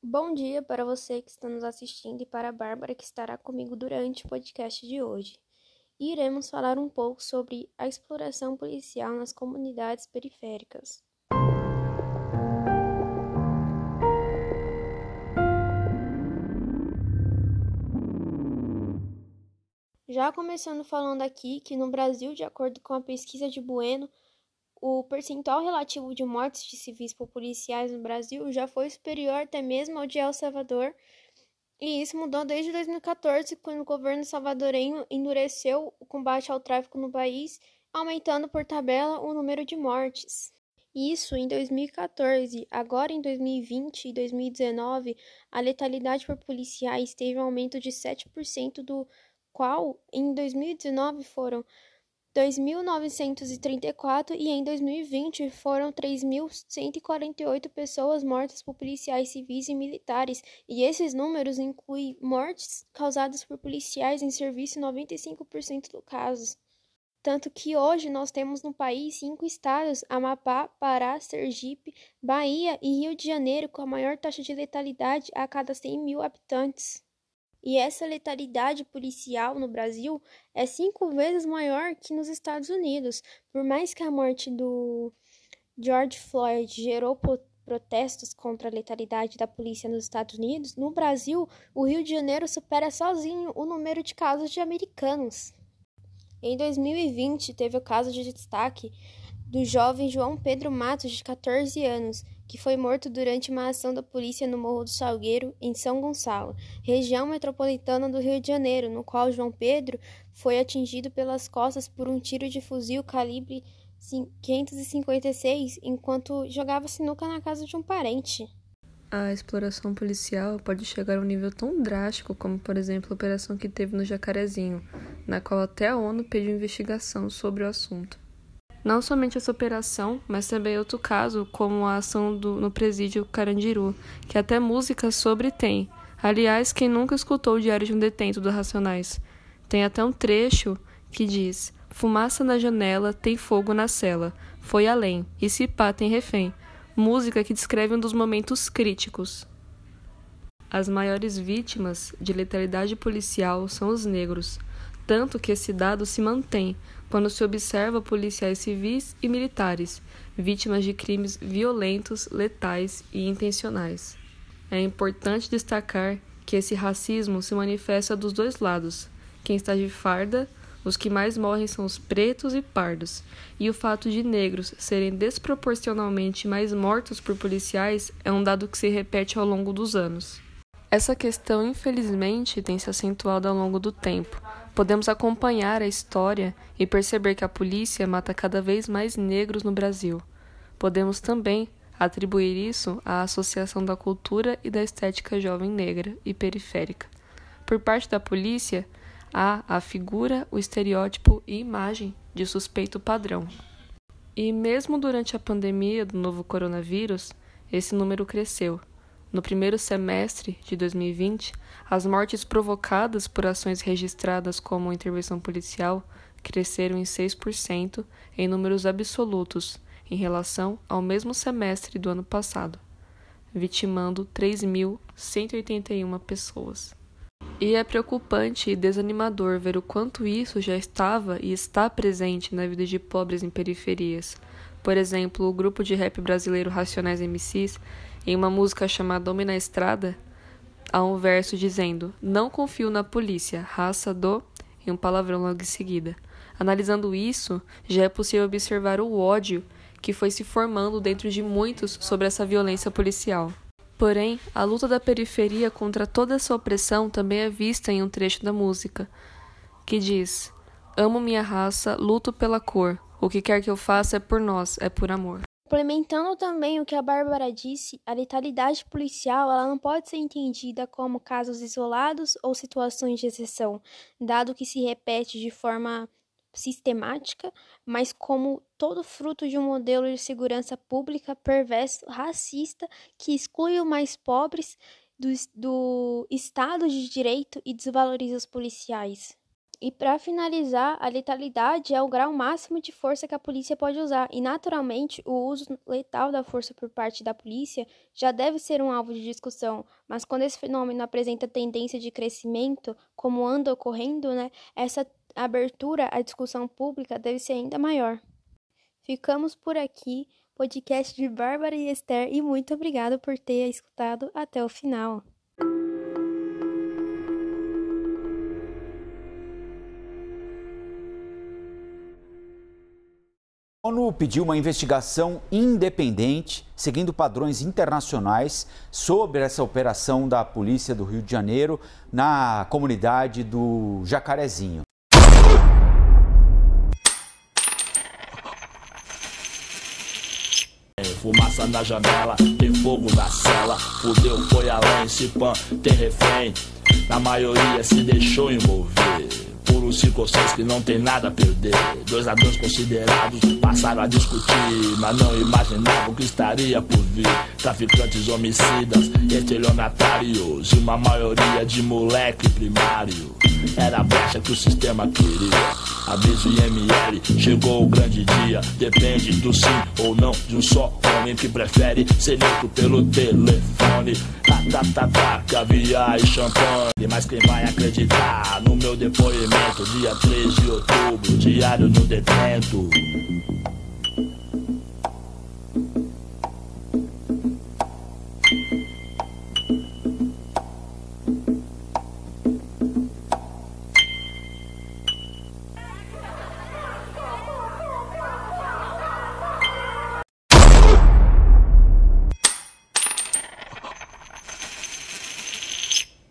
Bom dia para você que está nos assistindo e para a Bárbara que estará comigo durante o podcast de hoje. Iremos falar um pouco sobre a exploração policial nas comunidades periféricas. Já começando falando aqui que no Brasil, de acordo com a pesquisa de Bueno, o percentual relativo de mortes de civis por policiais no Brasil já foi superior até mesmo ao de El Salvador, e isso mudou desde 2014, quando o governo salvadorenho endureceu o combate ao tráfico no país, aumentando por tabela o número de mortes. Isso em 2014. Agora, em 2020 e 2019, a letalidade por policiais teve um aumento de 7%, do qual em 2019 foram 2.934 e em 2020 foram 3.148 pessoas mortas por policiais civis e militares, e esses números incluem mortes causadas por policiais em serviço em 95% dos casos. Tanto que hoje nós temos no país cinco estados: Amapá, Pará, Sergipe, Bahia e Rio de Janeiro, com a maior taxa de letalidade a cada 100 mil habitantes. E essa letalidade policial no Brasil é cinco vezes maior que nos Estados Unidos. Por mais que a morte do George Floyd gerou protestos contra a letalidade da polícia nos Estados Unidos, no Brasil, o Rio de Janeiro supera sozinho o número de casos de americanos. Em 2020, teve o caso de destaque do jovem João Pedro Matos, de 14 anos, que foi morto durante uma ação da polícia no Morro do Salgueiro, em São Gonçalo, região metropolitana do Rio de Janeiro, no qual João Pedro foi atingido pelas costas por um tiro de fuzil calibre 556 enquanto jogava sinuca na casa de um parente. A exploração policial pode chegar a um nível tão drástico como, por exemplo, a operação que teve no Jacarezinho, na qual até a ONU pediu investigação sobre o assunto. Não somente essa operação, mas também outro caso, como a ação do, no presídio Carandiru, que até música sobre tem. Aliás, quem nunca escutou o Diário de um Detento do Racionais? Tem até um trecho que diz: Fumaça na janela, tem fogo na cela. Foi além, e se pá tem refém. Música que descreve um dos momentos críticos. As maiores vítimas de letalidade policial são os negros, tanto que esse dado se mantém quando se observa policiais civis e militares vítimas de crimes violentos, letais e intencionais. É importante destacar que esse racismo se manifesta dos dois lados. Quem está de farda, os que mais morrem são os pretos e pardos, e o fato de negros serem desproporcionalmente mais mortos por policiais é um dado que se repete ao longo dos anos. Essa questão, infelizmente, tem se acentuado ao longo do tempo. Podemos acompanhar a história e perceber que a polícia mata cada vez mais negros no Brasil. Podemos também atribuir isso à associação da cultura e da estética jovem negra e periférica. Por parte da polícia, há a figura, o estereótipo e imagem de suspeito padrão. E mesmo durante a pandemia do novo coronavírus, esse número cresceu. No primeiro semestre de 2020, as mortes provocadas por ações registradas como intervenção policial cresceram em 6% em números absolutos em relação ao mesmo semestre do ano passado, vitimando 3.181 pessoas. E é preocupante e desanimador ver o quanto isso já estava e está presente na vida de pobres em periferias. Por exemplo, o grupo de rap brasileiro Racionais MCs em uma música chamada Homem na Estrada, há um verso dizendo: Não confio na polícia, raça do. e um palavrão logo em seguida. Analisando isso, já é possível observar o ódio que foi se formando dentro de muitos sobre essa violência policial. Porém, a luta da periferia contra toda essa opressão também é vista em um trecho da música, que diz: Amo minha raça, luto pela cor. O que quer que eu faça é por nós, é por amor. Complementando também o que a Bárbara disse, a letalidade policial ela não pode ser entendida como casos isolados ou situações de exceção, dado que se repete de forma sistemática, mas como todo fruto de um modelo de segurança pública perverso, racista, que exclui os mais pobres do, do Estado de Direito e desvaloriza os policiais. E para finalizar, a letalidade é o grau máximo de força que a polícia pode usar, e naturalmente o uso letal da força por parte da polícia já deve ser um alvo de discussão, mas quando esse fenômeno apresenta tendência de crescimento, como anda ocorrendo, né, essa abertura à discussão pública deve ser ainda maior. Ficamos por aqui, podcast de Bárbara e Esther, e muito obrigado por ter escutado até o final. A ONU pediu uma investigação independente, seguindo padrões internacionais, sobre essa operação da polícia do Rio de Janeiro na comunidade do Jacarezinho. Fumaça na janela, tem fogo na cela. Fudeu, foi além, se pan, tem refém. Na maioria se deixou envolver por uns cinco ou seis que não tem nada a perder. Dois ladrões considerados passaram a discutir, mas não imaginavam que estaria por vir. Traficantes homicidas, estelionatários e uma maioria de moleque primário. Era a brecha que o sistema queria. Aviso IML, chegou o grande dia. Depende do sim ou não de um só homem que prefere ser neutro pelo telefone. Tá, tá, caviar e champanhe. Mas quem vai acreditar no meu depoimento? Dia 3 de outubro, diário no detento.